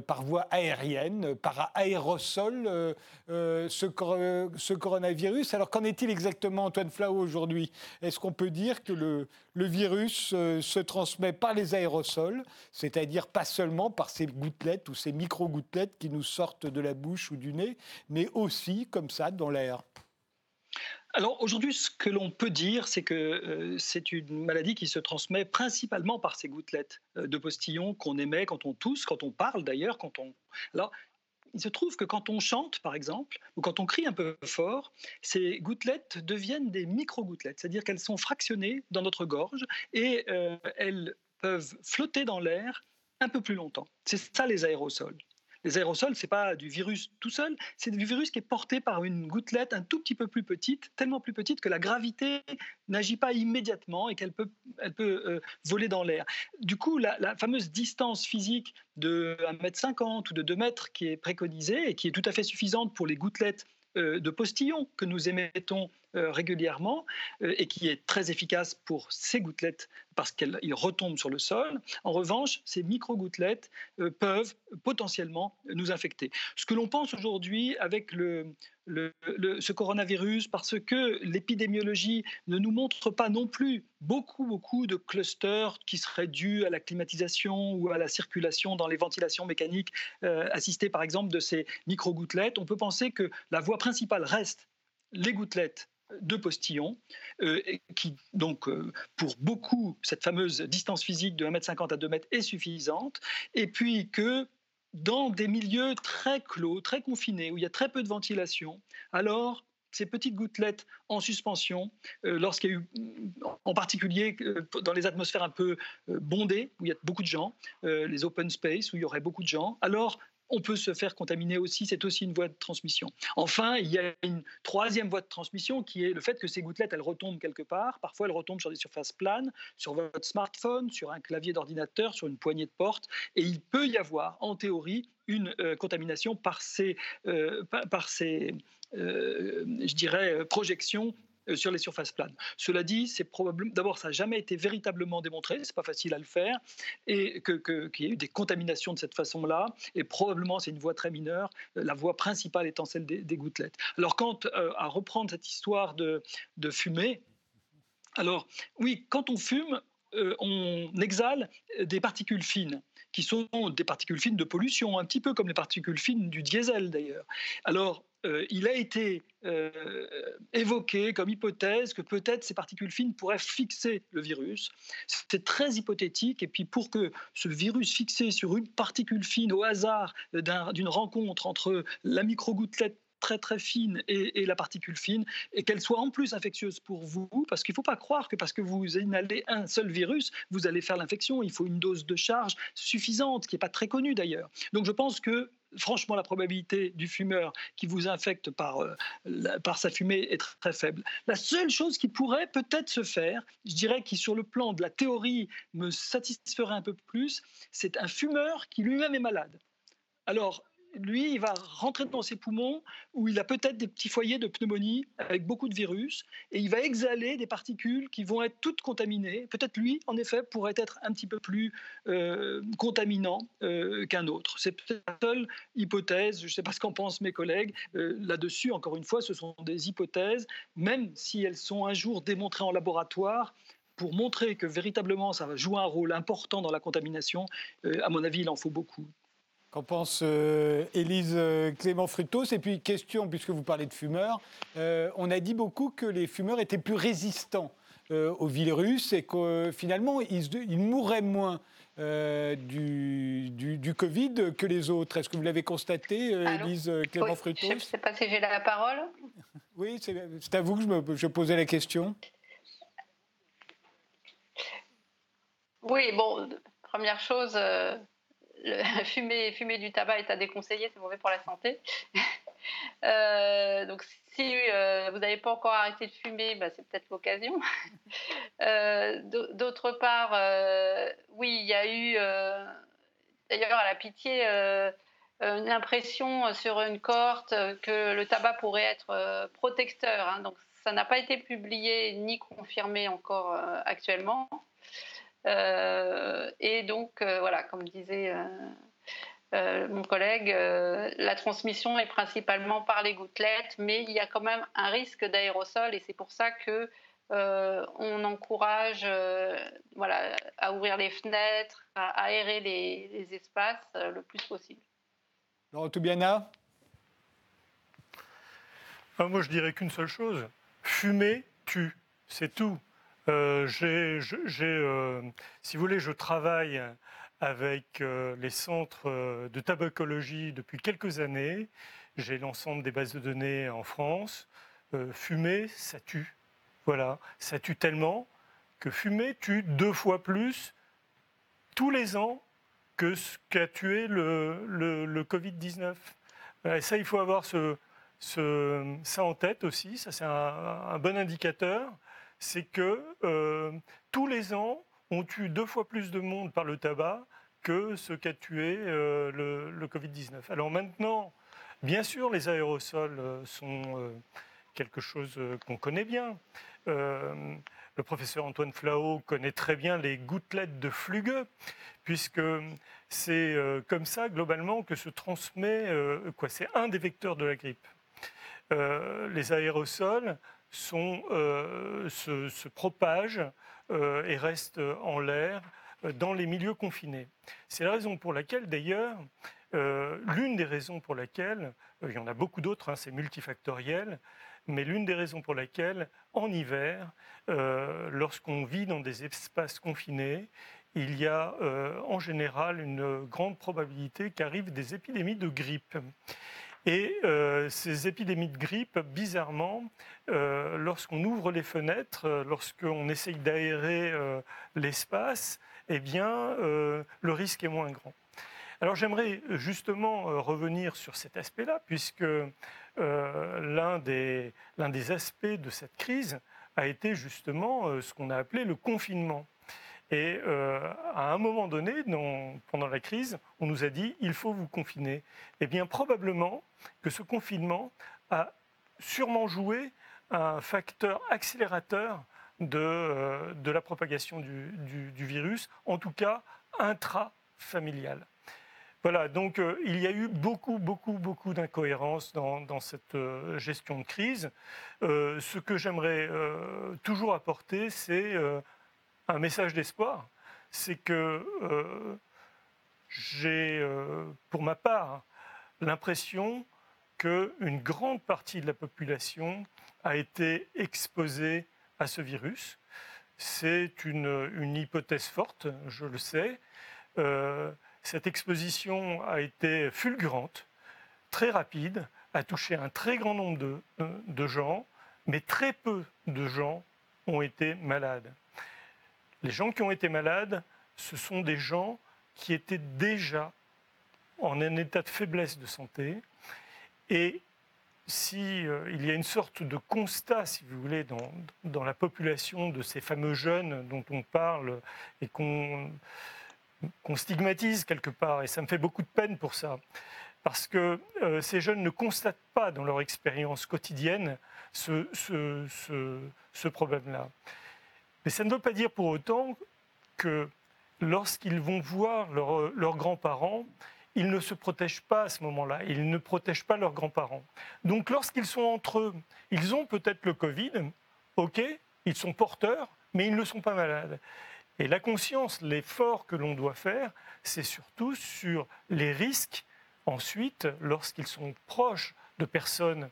Par voie aérienne, par aérosol, ce, ce, coronavirus. Alors qu'en est-il exactement, Antoine Flau, aujourd'hui? Est-ce qu'on peut dire que le, virus se transmet par les aérosols, c'est-à-dire pas seulement par ces gouttelettes ou ces micro-gouttelettes qui nous sortent de la bouche ou du nez, mais aussi comme ça dans l'air? Alors aujourd'hui, ce que l'on peut dire, c'est que euh, c'est une maladie qui se transmet principalement par ces gouttelettes euh, de postillon qu'on émet quand on tousse, quand on parle d'ailleurs, quand on. Il se trouve que quand on chante, par exemple, ou quand on crie un peu fort, ces gouttelettes deviennent des micro-gouttelettes, c'est-à-dire qu'elles sont fractionnées dans notre gorge et euh, elles peuvent flotter dans l'air un peu plus longtemps. C'est ça les aérosols. Les aérosols, c'est pas du virus tout seul, c'est du virus qui est porté par une gouttelette un tout petit peu plus petite, tellement plus petite que la gravité n'agit pas immédiatement et qu'elle peut, elle peut euh, voler dans l'air. Du coup, la, fameuse distance physique de 1m50 ou de 2 mètres qui est préconisée et qui est tout à fait suffisante pour les gouttelettes euh, de postillons que nous émettons régulièrement euh, et qui est très efficace pour ces gouttelettes parce qu'ils retombent sur le sol. En revanche, ces micro-gouttelettes peuvent potentiellement nous infecter. Ce que l'on pense aujourd'hui avec le, ce coronavirus, parce que l'épidémiologie ne nous montre pas non plus beaucoup, beaucoup de clusters qui seraient dus à la climatisation ou à la circulation dans les ventilations mécaniques assistées par exemple de ces micro-gouttelettes, on peut penser que la voie principale reste les gouttelettes de postillons, qui donc pour beaucoup, cette fameuse distance physique de 1m50 à 2 m est suffisante, et puis que dans des milieux très clos, très confinés, où il y a très peu de ventilation, alors ces petites gouttelettes en suspension, euh, lorsqu'il y a eu, en particulier euh, dans les atmosphères un peu euh, bondées, où il y a beaucoup de gens, les open space, où il y aurait beaucoup de gens, alors on peut se faire contaminer aussi, c'est aussi une voie de transmission. Enfin, il y a une troisième voie de transmission qui est le fait que ces gouttelettes, elles retombent quelque part. Parfois, elles retombent sur des surfaces planes, sur votre smartphone, sur un clavier d'ordinateur, sur une poignée de porte. Et il peut y avoir, en théorie, une contamination par ces, par ces euh, je dirais, euh, projection euh, sur les surfaces planes. Cela dit, c'est probablement d'abord ça n'a jamais été véritablement démontré, c'est pas facile à le faire, et qu'il y a eu des contaminations de cette façon-là, et probablement c'est une voie très mineure, la voie principale étant celle des, gouttelettes. Alors quant à reprendre cette histoire de, de fumée, alors oui, quand on fume, on exhale des particules fines qui sont des particules fines de pollution, un petit peu comme les particules fines du diesel d'ailleurs. Alors, euh, il a été euh, évoqué comme hypothèse que peut-être ces particules fines pourraient fixer le virus. C'est très hypothétique. Et puis pour que ce virus fixé sur une particule fine au hasard d'une rencontre entre la microgouttelette très très fine et, la particule fine, et qu'elle soit en plus infectieuse pour vous, parce qu'il ne faut pas croire que parce que vous inhalez un seul virus, vous allez faire l'infection. Il faut une dose de charge suffisante, qui n'est pas très connue d'ailleurs. Donc je pense que franchement, la probabilité du fumeur qui vous infecte par, euh, par sa fumée est très, faible. La seule chose qui pourrait peut-être se faire, je dirais qui sur le plan de la théorie me satisferait un peu plus, c'est un fumeur qui lui-même est malade. Alors, lui, il va rentrer dans ses poumons où il a peut-être des petits foyers de pneumonie avec beaucoup de virus et il va exhaler des particules qui vont être toutes contaminées. Peut-être lui, en effet, pourrait être un petit peu plus euh, contaminant euh, qu'un autre. C'est peut-être la seule hypothèse. Je ne sais pas ce qu'en pensent mes collègues euh, là-dessus. Encore une fois, ce sont des hypothèses, même si elles sont un jour démontrées en laboratoire pour montrer que véritablement ça va jouer un rôle important dans la contamination, à mon avis, il en faut beaucoup. Qu'en pense euh, Élise euh, Clément Frutos Et puis, question, puisque vous parlez de fumeurs, euh, on a dit beaucoup que les fumeurs étaient plus résistants au virus et que finalement, ils, mourraient moins du, du, Covid que les autres. Est-ce que vous l'avez constaté, Élise Clément Frutos Je ne sais pas si j'ai la parole. Oui, c'est à vous que je, me, je posais la question. Oui, bon, première chose, [laughs] fumer du tabac est à déconseiller, c'est mauvais pour la santé. [laughs] Euh, donc si euh, vous n'avez pas encore arrêté de fumer, bah, c'est peut-être l'occasion. [laughs] Euh, d'autre part, oui, il y a eu, d'ailleurs à la pitié, une impression sur une cohorte que le tabac pourrait être protecteur. Hein. donc ça n'a pas été publié ni confirmé encore actuellement. Euh, et donc, euh, voilà, comme disait euh, mon collègue, la transmission est principalement par les gouttelettes, mais il y a quand même un risque d'aérosol et c'est pour ça que on encourage voilà, à ouvrir les fenêtres, à aérer les, espaces le plus possible. Laurent Toubiana? Ah, Moi, je dirais qu'une seule chose. Fumer tue, c'est tout. Euh, euh, si vous voulez, je travaille avec euh, les centres de tabacologie depuis quelques années. J'ai l'ensemble des bases de données en France. fumer, ça tue. Voilà, ça tue tellement que fumer tue deux fois plus tous les ans que ce qu'a tué le, Covid-19. Et ça, il faut avoir ça en tête aussi. Ça, c'est un, bon indicateur c'est que euh, tous les ans, on tue deux fois plus de monde par le tabac que ce qu'a tué euh, le, Covid-19. Alors maintenant, bien sûr, les aérosols euh, sont quelque chose qu'on connaît bien. le professeur Antoine Flao connaît très bien les gouttelettes de flugueux, puisque c'est comme ça, globalement, que se transmet, quoi, c'est un des vecteurs de la grippe. les aérosols euh, se, propagent euh, et restent en l'air euh, dans les milieux confinés. C'est la raison pour laquelle, d'ailleurs, l'une des raisons pour laquelle, il y en a beaucoup d'autres, hein, c'est multifactoriel, mais l'une des raisons pour laquelle, en hiver, lorsqu'on vit dans des espaces confinés, il y a en général une grande probabilité qu'arrivent des épidémies de grippe. Et euh, ces épidémies de grippe, bizarrement, euh, lorsqu'on ouvre les fenêtres, euh, lorsqu'on essaye d'aérer l'espace, eh bien, le risque est moins grand. Alors j'aimerais justement revenir sur cet aspect-là, puisque l'un des, des, aspects de cette crise a été justement ce qu'on a appelé le confinement. Et euh, à un moment donné, pendant la crise, on nous a dit il faut vous confiner. Eh bien, probablement que ce confinement a sûrement joué un facteur accélérateur de, euh, la propagation du, virus, en tout cas intrafamilial. Voilà, donc euh, il y a eu beaucoup, beaucoup, beaucoup d'incohérences dans, cette gestion de crise. ce que j'aimerais toujours apporter, c'est un message d'espoir, c'est que euh, j'ai, euh, pour ma part, l'impression qu'une grande partie de la population a été exposée à ce virus. C'est une, hypothèse forte, je le sais. Euh, cette exposition a été fulgurante, très rapide, a touché un très grand nombre de gens, mais très peu de gens ont été malades. Les gens qui ont été malades, ce sont des gens qui étaient déjà en un état de faiblesse de santé. Et s'il euh, y a une sorte de constat, si vous voulez, dans, la population de ces fameux jeunes dont on parle et qu'on stigmatise quelque part, et ça me fait beaucoup de peine pour ça, parce que euh, ces jeunes ne constatent pas dans leur expérience quotidienne ce problème-là. Mais ça ne veut pas dire pour autant que lorsqu'ils vont voir leurs grands-parents, ils ne se protègent pas à ce moment-là, ils ne protègent pas leurs grands-parents. Donc lorsqu'ils sont entre eux, ils ont peut-être le Covid, ok, ils sont porteurs, mais ils ne sont pas malades. Et la conscience, l'effort que l'on doit faire, c'est surtout sur les risques ensuite lorsqu'ils sont proches de personnes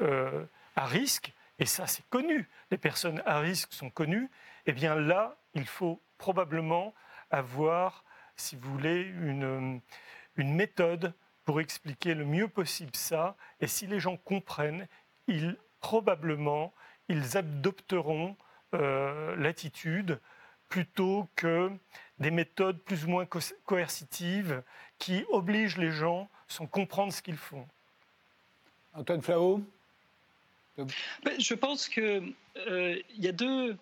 euh, à risque et ça c'est connu, les personnes à risque sont connues, eh bien là, il faut probablement avoir, si vous voulez, une, méthode pour expliquer le mieux possible ça. Et si les gens comprennent, ils, probablement, ils adopteront euh, l'attitude plutôt que des méthodes plus ou moins coercitives qui obligent les gens sans comprendre ce qu'ils font. Antoine Flao je pense qu'il euh, y, a deux,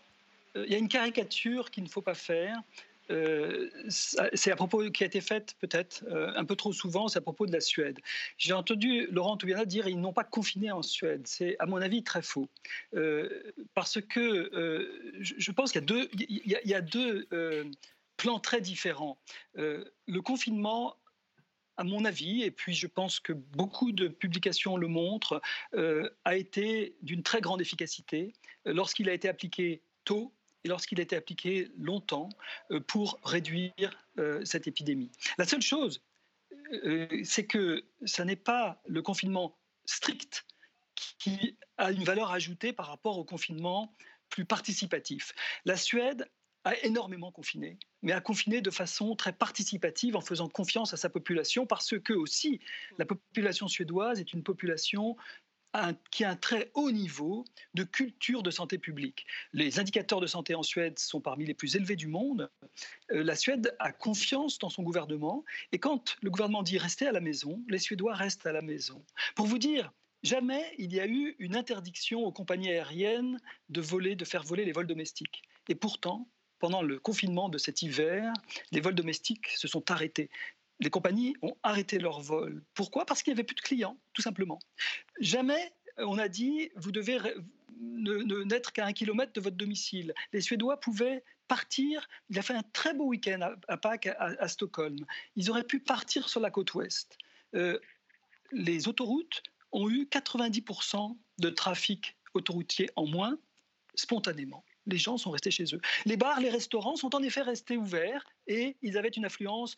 euh, a une caricature qu'il ne faut pas faire. Euh, c'est à propos qui a été faite peut-être un peu trop souvent, c'est à propos de la Suède. J'ai entendu Laurent Toubiana dire ils n'ont pas confiné en Suède. C'est à mon avis très faux, parce que je, pense qu'il il y a deux plans très différents. le confinement à mon avis, et puis je pense que beaucoup de publications le montrent, euh, a été d'une très grande efficacité euh, lorsqu'il a été appliqué tôt et lorsqu'il a été appliqué longtemps euh, pour réduire cette épidémie. La seule chose, c'est que ce n'est pas le confinement strict qui a une valeur ajoutée par rapport au confinement plus participatif. La Suède a énormément confiné, mais a confiné de façon très participative en faisant confiance à sa population parce que aussi la population suédoise est une population qui a un très haut niveau de culture de santé publique. Les indicateurs de santé en Suède sont parmi les plus élevés du monde. Euh, la Suède a confiance dans son gouvernement et quand le gouvernement dit rester à la maison, les Suédois restent à la maison. Pour vous dire, Jamais il y a eu une interdiction aux compagnies aériennes de voler, de faire voler les vols domestiques. Et pourtant, pendant le confinement de cet hiver, les vols domestiques se sont arrêtés. Les compagnies ont arrêté leurs vols. Pourquoi? Parce qu'il n'y avait plus de clients, tout simplement. Jamais on a dit vous devez n'être qu'à un kilomètre de votre domicile. Les Suédois pouvaient partir. Il a fait un très beau week-end à, Pâques à, Stockholm. Ils auraient pu partir sur la côte ouest. Euh, les autoroutes ont eu 90% de trafic autoroutier en moins spontanément les gens sont restés chez eux. Les bars, les restaurants sont en effet restés ouverts et ils avaient une affluence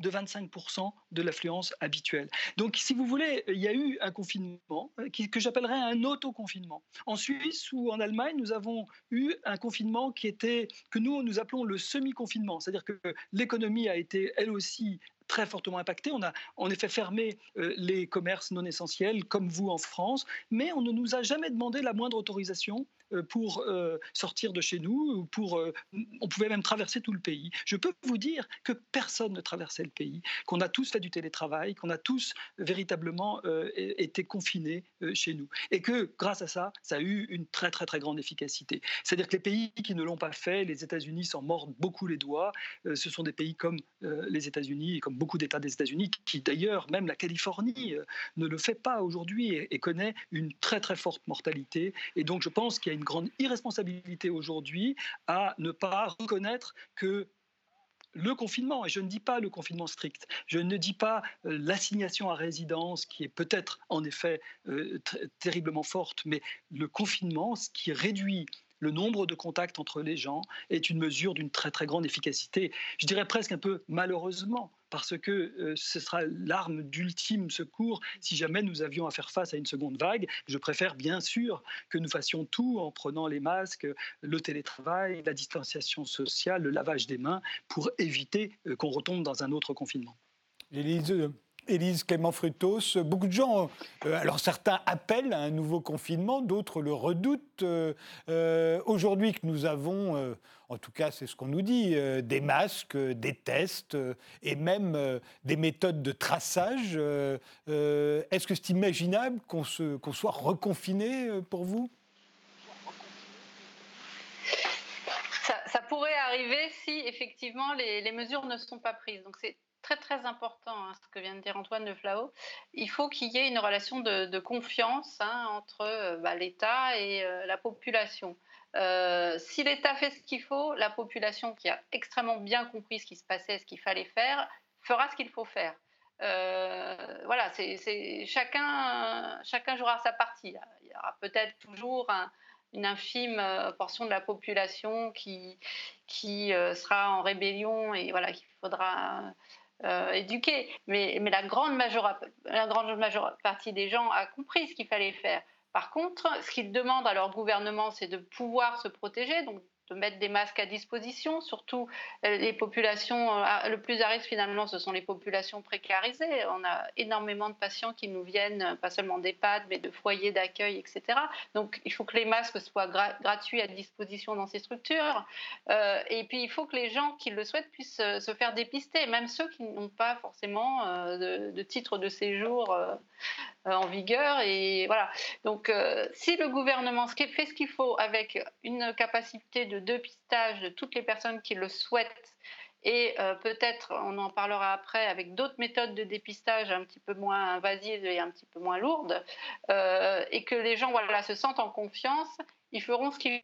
de 25% de l'affluence habituelle. Donc, si vous voulez, il y a eu un confinement euh, que j'appellerais un autoconfinement. En Suisse ou en Allemagne, nous avons eu un confinement qui était, que nous, nous appelons le semi-confinement. C'est-à-dire que l'économie a été, elle aussi, très fortement impacté. On a en effet fermé euh, les commerces non essentiels, comme vous en France, mais on ne nous a jamais demandé la moindre autorisation pour euh, sortir de chez nous, pour, euh, on pouvait même traverser tout le pays. Je peux vous dire que personne ne traversait le pays, qu'on a tous fait du télétravail, qu'on a tous véritablement été confinés chez nous. Et que grâce à ça, ça a eu une très très très grande efficacité. C'est-à-dire que les pays qui ne l'ont pas fait, les États-Unis s'en mordent beaucoup les doigts. Ce sont des pays comme les États-Unis et comme beaucoup d'États des États-Unis, qui d'ailleurs, même la Californie, ne le fait pas aujourd'hui et connaît une très très forte mortalité. Et donc je pense qu'il y a une grande irresponsabilité aujourd'hui à ne pas reconnaître que le confinement, et je ne dis pas le confinement strict, je ne dis pas euh, l'assignation à résidence qui est peut-être en effet euh, terriblement forte, mais le confinement, ce qui réduit le nombre de contacts entre les gens est une mesure d'une très très grande efficacité. Je dirais presque un peu malheureusement, parce que euh, ce sera l'arme d'ultime secours si jamais nous avions à faire face à une seconde vague. Je préfère bien sûr que nous fassions tout en prenant les masques, le télétravail, la distanciation sociale, le lavage des mains, pour éviter euh, qu'on retombe dans un autre confinement. Élise Clément Frutos, beaucoup de gens, euh, alors certains appellent à un nouveau confinement, d'autres le redoutent. Euh, euh, aujourd'hui que nous avons, en tout cas c'est ce qu'on nous dit, des masques, des tests et même des méthodes de traçage, est-ce que c'est imaginable qu'on soit reconfiné pour vous? Ça, pourrait arriver si effectivement les, les mesures ne sont pas prises. Donc c'est très très important, hein, ce que vient de dire Antoine de Flao. Il faut qu'il y ait une relation de, confiance hein, entre euh, bah, l'État et euh, la population. Euh, si l'État fait ce qu'il faut, la population qui a extrêmement bien compris ce qui se passait, ce qu'il fallait faire, fera ce qu'il faut faire. voilà, c'est chacun, chacun jouera sa partie. Il y aura peut-être toujours une infime portion de la population qui, qui sera en rébellion et voilà qu'il faudra euh, éduqués, mais, la, grande partie des gens a compris ce qu'il fallait faire. Par contre, ce qu'ils demandent à leur gouvernement, c'est de pouvoir se protéger, donc mettre des masques à disposition, surtout euh, les populations euh, le plus à risque finalement, ce sont les populations précarisées. On a énormément de patients qui nous viennent, euh, pas seulement d'EHPAD, mais de foyers d'accueil, etc. Donc il faut que les masques soient gratuits à disposition dans ces structures. et puis il faut que les gens qui le souhaitent puissent se faire dépister, même ceux qui n'ont pas forcément de, titre de séjour en vigueur. Et voilà. Donc si le gouvernement fait ce qu'il faut avec une capacité de deux pistages de toutes les personnes qui le souhaitent et euh, peut-être, on en parlera après, avec d'autres méthodes de dépistage un petit peu moins invasives et un petit peu moins lourdes, euh, et que les gens voilà, se sentent en confiance, ils feront ce qu'ils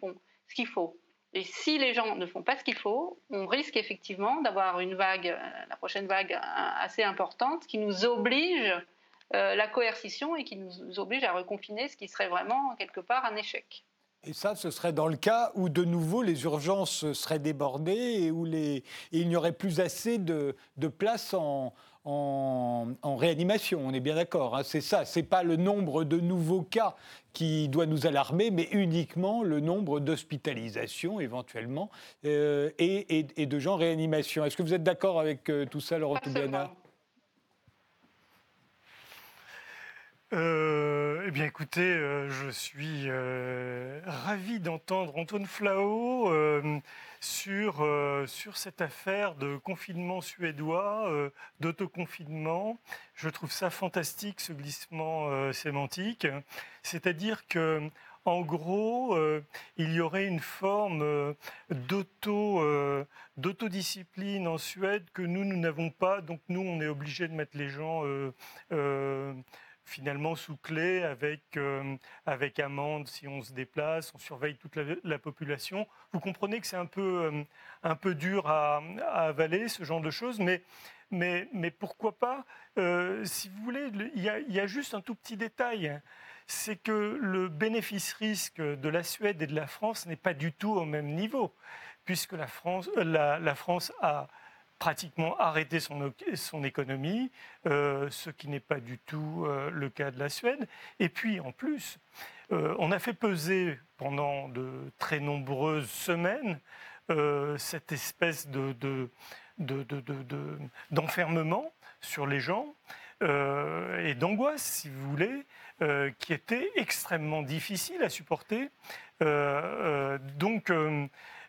font, ce qu'il faut. Et si les gens ne font pas ce qu'il faut, on risque effectivement d'avoir une vague, euh, la prochaine vague assez importante, qui nous oblige la coercition et qui nous oblige à reconfiner, ce qui serait vraiment quelque part un échec. Et ça, ce serait dans le cas où de nouveau les urgences seraient débordées et où les, il n'y aurait plus assez de, de place en, en, réanimation. On est bien d'accord. Hein. c'est ça. C'est pas le nombre de nouveaux cas qui doit nous alarmer, mais uniquement le nombre d'hospitalisations éventuellement euh, et, et, de gens en réanimation. Est-ce que vous êtes d'accord avec euh, tout ça, Laurent Toubiana? Euh, eh bien, écoutez, euh, je suis euh, ravi d'entendre Antoine Flao sur, sur cette affaire de confinement suédois, d'autoconfinement. Je trouve ça fantastique, ce glissement sémantique. C'est-à-dire que en gros, il y aurait une forme d'auto, d'autodiscipline en Suède que nous, nous n'avons pas. Donc nous, on est obligé de mettre les gens finalement sous clé avec, euh, avec amende si on se déplace, on surveille toute la, population. Vous comprenez que c'est un peu, euh, un peu dur à, avaler, ce genre de choses, mais, mais, mais pourquoi pas euh, Si vous voulez, il y, a, y, a, juste un tout petit détail, c'est que le bénéfice-risque de la Suède et de la France n'est pas du tout au même niveau, puisque la France, la France a pratiquement arrêté son, son économie, ce qui n'est pas du tout le cas de la Suède. Et puis, en plus, on a fait peser pendant de très nombreuses semaines cette espèce de, d'enfermement sur les gens et d'angoisse, si vous voulez, qui était extrêmement difficile à supporter. donc,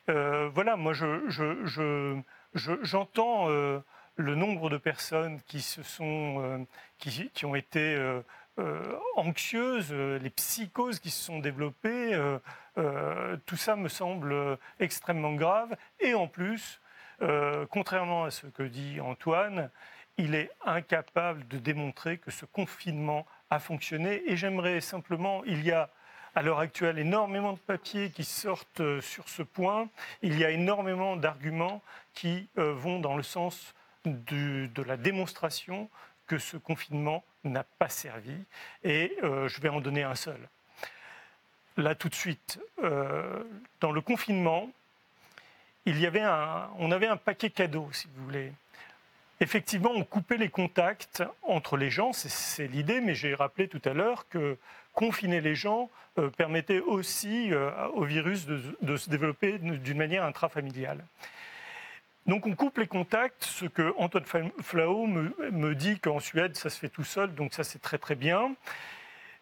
voilà, moi, je j'entends euh, le nombre de personnes qui, se sont, euh, qui, ont été euh, anxieuses, les psychoses qui se sont développées, tout ça me semble extrêmement grave. Et en plus, contrairement à ce que dit Antoine, il est incapable de démontrer que ce confinement a fonctionné. Et j'aimerais simplement, il y a à l'heure actuelle énormément de papiers qui sortent euh, sur ce point. Il y a énormément d'arguments qui euh, vont dans le sens de la démonstration que ce confinement n'a pas servi. Et euh, je vais en donner un seul. Là, tout de suite, dans le confinement, il y avait un, on avait un paquet cadeau, si vous voulez. Effectivement, on coupait les contacts entre les gens, c'est l'idée, mais j'ai rappelé tout à l'heure que confiner les gens euh, permettait aussi euh, au virus de, se développer d'une manière intrafamiliale. Donc on coupe les contacts, ce que Antoine Flau me, dit qu'en Suède ça se fait tout seul, donc ça c'est très très bien.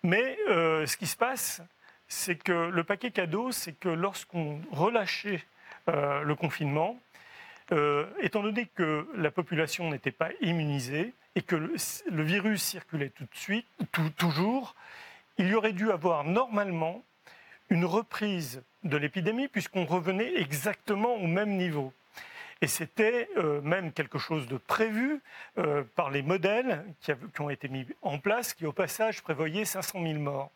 Mais euh, ce qui se passe, c'est que le paquet cadeau, c'est que lorsqu'on relâchait le confinement, étant donné que la population n'était pas immunisée et que le, virus circulait tout de suite, toujours, il y aurait dû avoir normalement une reprise de l'épidémie puisqu'on revenait exactement au même niveau. Et c'était euh, même quelque chose de prévu euh, par les modèles qui, ont été mis en place, qui au passage prévoyaient 500 000 morts.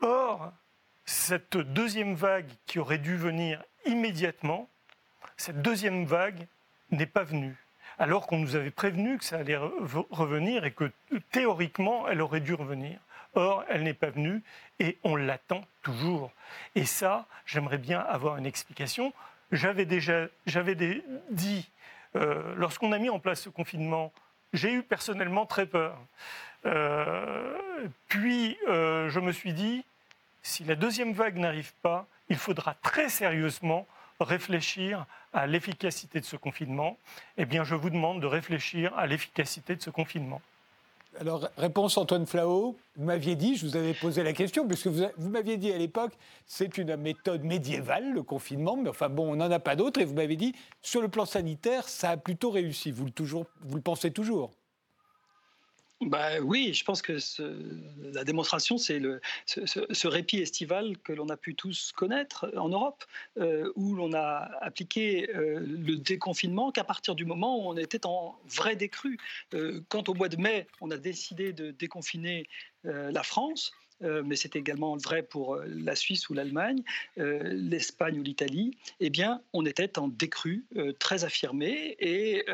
Or, cette deuxième vague qui aurait dû venir immédiatement, cette deuxième vague n'est pas venue, alors qu'on nous avait prévenu que ça allait revenir et que théoriquement, elle aurait dû revenir. Or, elle n'est pas venue et on l'attend toujours. Et ça, j'aimerais bien avoir une explication. J'avais déjà dit, euh, lorsqu'on a mis en place ce confinement, j'ai eu personnellement très peur. Euh, puis, euh, je me suis dit, si la deuxième vague n'arrive pas, il faudra très sérieusement réfléchir à l'efficacité de ce confinement. Eh bien, je vous demande de réfléchir à l'efficacité de ce confinement. Alors, réponse Antoine Flao. Vous m'aviez dit, je vous avais posé la question, puisque vous, vous m'aviez dit à l'époque, c'est une méthode médiévale, le confinement, mais enfin bon, on n'en a pas d'autre, et vous m'avez dit, sur le plan sanitaire, ça a plutôt réussi. Vous le, toujours, vous le pensez toujours? Bah, oui, je pense que la démonstration, c'est ce, répit estival que l'on a pu tous connaître en Europe, euh, où l'on a appliqué euh, le déconfinement qu'à partir du moment où on était en vrai décrue. Euh, quand au mois de mai, on a décidé de déconfiner la France, euh, mais c'est également vrai pour euh, la Suisse ou l'Allemagne, euh, l'Espagne ou l'Italie, eh bien, on était en décrue très affirmé. Et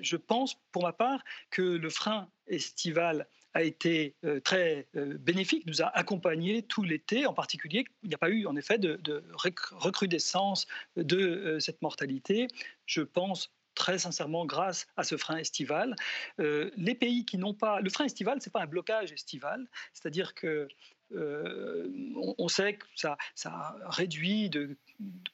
je pense, pour ma part, que le frein estival a été très bénéfique, nous a accompagnés tout l'été, en particulier, il n'y a pas eu en effet de, de recrudescence de cette mortalité. Je pense très sincèrement grâce à ce frein estival. Euh, les pays qui n'ont pas... Le frein estival, ce n'est pas un blocage estival, c'est-à-dire que euh, on, sait que ça, réduit de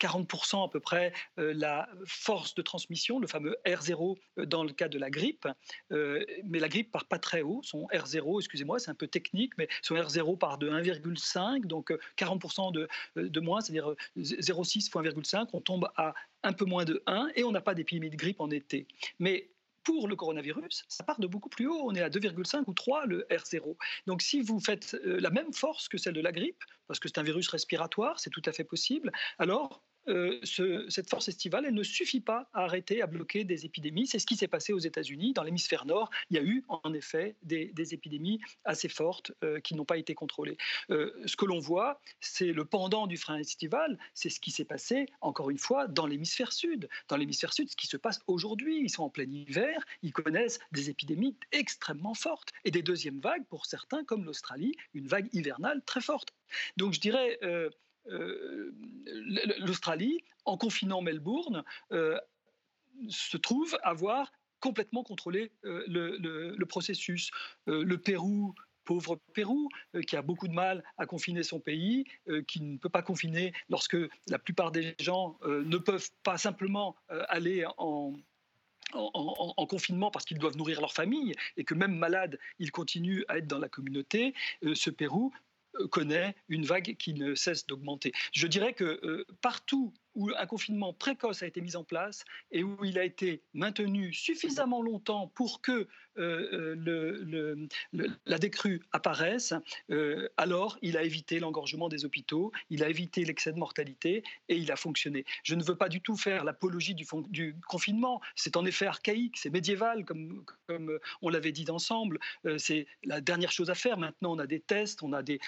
40% à peu près euh, la force de transmission, le fameux R0 euh, dans le cas de la grippe. mais la grippe part pas très haut. Son R0, excusez-moi, c'est un peu technique, mais son R0 part de 1,5, donc 40% de, de moins, c'est-à-dire 0,6 fois 1,5, on tombe à un peu moins de 1 et on n'a pas d'épidémie de grippe en été. Mais pour le coronavirus, ça part de beaucoup plus haut. On est à 2,5 ou 3 le R0. Donc si vous faites euh, la même force que celle de la grippe, parce que c'est un virus respiratoire, c'est tout à fait possible, alors euh, cette force estivale, elle ne suffit pas à arrêter, à bloquer des épidémies. C'est ce qui s'est passé aux États-Unis. Dans l'hémisphère nord, il y a eu en effet des, épidémies assez fortes euh, qui n'ont pas été contrôlées. Euh, ce que l'on voit, c'est le pendant du frein estival, c'est ce qui s'est passé, encore une fois, dans l'hémisphère sud. Dans l'hémisphère sud, ce qui se passe aujourd'hui, ils sont en plein hiver, ils connaissent des épidémies extrêmement fortes et des deuxièmes vagues pour certains, comme l'Australie, une vague hivernale très forte. Donc je dirais, l'Australie, en confinant Melbourne, euh, se trouve avoir complètement contrôlé le, processus. le Pérou pauvre Pérou, qui a beaucoup de mal à confiner son pays, qui ne peut pas confiner lorsque la plupart des gens ne peuvent pas simplement aller en, confinement parce qu'ils doivent nourrir leur famille et que même malades, ils continuent à être dans la communauté, ce Pérou connaît une vague qui ne cesse d'augmenter. Je dirais que partout où un confinement précoce a été mis en place et où il a été maintenu suffisamment longtemps pour que euh, euh, la décrue apparaisse, euh, alors il a évité l'engorgement des hôpitaux, il a évité l'excès de mortalité et il a fonctionné. Je ne veux pas du tout faire l'apologie du, confinement. C'est en effet archaïque, c'est médiéval, comme, on l'avait dit ensemble. c'est la dernière chose à faire. Maintenant, on a des tests, on a des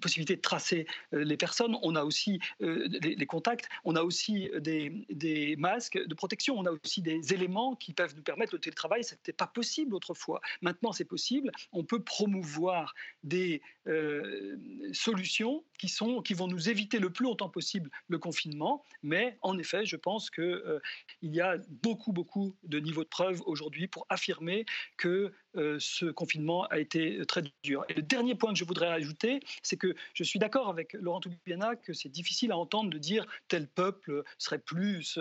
possibilités de tracer les personnes, on a aussi les contacts. On a aussi des, masques de protection, on a aussi des éléments qui peuvent nous permettre le télétravail. Ce n'était pas possible autrefois. Maintenant, c'est possible. On peut promouvoir des euh, solutions qui, sont, qui vont nous éviter le plus longtemps possible le confinement. Mais en effet, je pense qu'il euh, y a beaucoup, beaucoup de niveaux de preuve aujourd'hui pour affirmer que euh, ce confinement a été très dur. Et le dernier point que je voudrais ajouter, c'est que je suis d'accord avec Laurent Toubiana que c'est difficile à entendre de dire tel peuple serait plus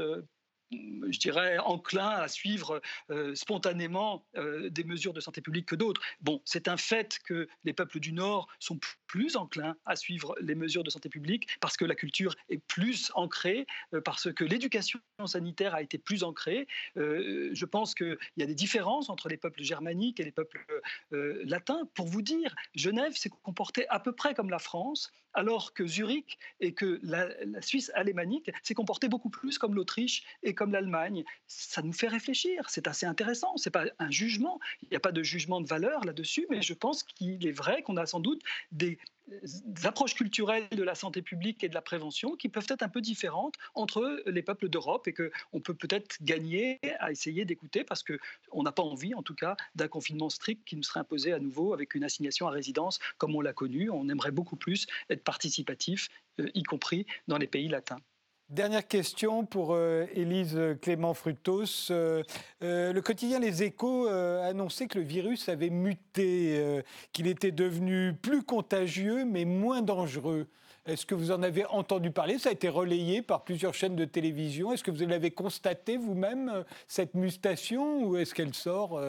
je dirais, enclin à suivre euh, spontanément euh, des mesures de santé publique que d'autres. Bon, c'est un fait que les peuples du Nord sont plus enclins à suivre les mesures de santé publique parce que la culture est plus ancrée, euh, parce que l'éducation sanitaire a été plus ancrée. je pense qu'il y a des différences entre les peuples germaniques et les peuples latins. Pour vous dire, Genève s'est comportée à peu près comme la France, alors que Zurich et que la, Suisse alémanique s'est comportée beaucoup plus comme l'Autriche et comme l'Allemagne. Ça nous fait réfléchir, c'est assez intéressant. Ce n'est pas un jugement, il n'y a pas de jugement de valeur là-dessus, mais je pense qu'il est vrai qu'on a sans doute des approches culturelles de la santé publique et de la prévention qui peuvent être un peu différentes entre les peuples d'Europe et qu'on peut peut-être gagner à essayer d'écouter parce qu'on n'a pas envie, en tout cas, d'un confinement strict qui nous serait imposé à nouveau avec une assignation à résidence comme on l'a connu. On aimerait beaucoup plus être participatif, euh, y compris dans les pays latins. Dernière question pour euh, Élise Clément-Frutos. Euh, euh, le quotidien Les Échos annonçait que le virus avait muté, qu'il était devenu plus contagieux mais moins dangereux. Est-ce que vous en avez entendu parler? Ça a été relayé par plusieurs chaînes de télévision. Est-ce que vous l'avez constaté vous-même, cette mutation, ou est-ce qu'elle sort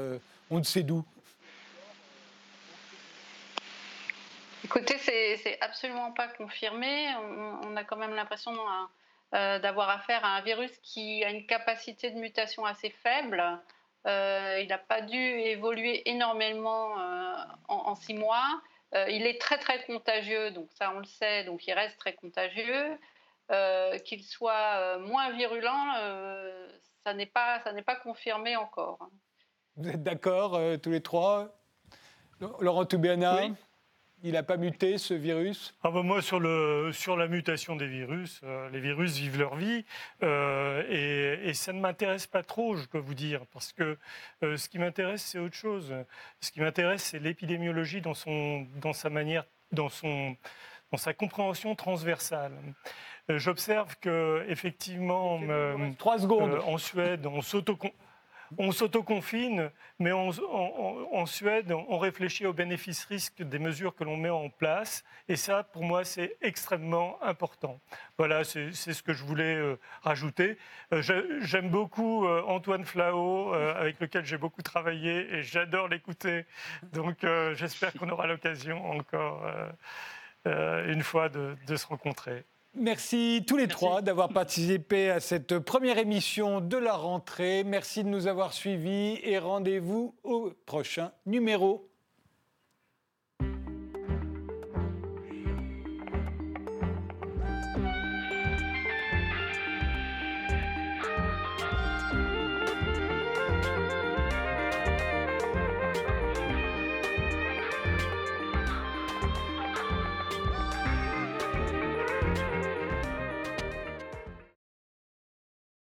on ne sait d'où? Écoutez, c'est absolument pas confirmé. On, a quand même l'impression euh, d'avoir affaire à un virus qui a une capacité de mutation assez faible. Euh, il n'a pas dû évoluer énormément euh, en, six mois. il est très très contagieux, donc ça on le sait, donc il reste très contagieux. qu'il soit moins virulent, ça n'est pas, ça pas confirmé encore. Vous êtes d'accord tous les trois? Laurent Toubiana? Oui. Il n'a pas muté ce virus? Ah bah Moi, sur, le, sur la mutation des virus, euh, les virus vivent leur vie euh, et, ça ne m'intéresse pas trop, je peux vous dire, parce que euh, ce qui m'intéresse, c'est autre chose. Ce qui m'intéresse, c'est l'épidémiologie dans, son, dans sa manière, dans, son, dans sa compréhension transversale. J'observe que effectivement, trois secondes. en Suède, on s'auto on s'autoconfine, mais en Suède, on réfléchit aux bénéfices-risques des mesures que l'on met en place. Et ça, pour moi, c'est extrêmement important. Voilà, c'est ce que je voulais euh, rajouter. Euh, j'aime beaucoup euh, Antoine Flao, avec lequel j'ai beaucoup travaillé, et j'adore l'écouter. Donc, j'espère qu'on aura l'occasion encore une fois de se rencontrer. Merci tous les trois d'avoir participé à cette première émission de la rentrée. Merci de nous avoir suivis et rendez-vous au prochain numéro.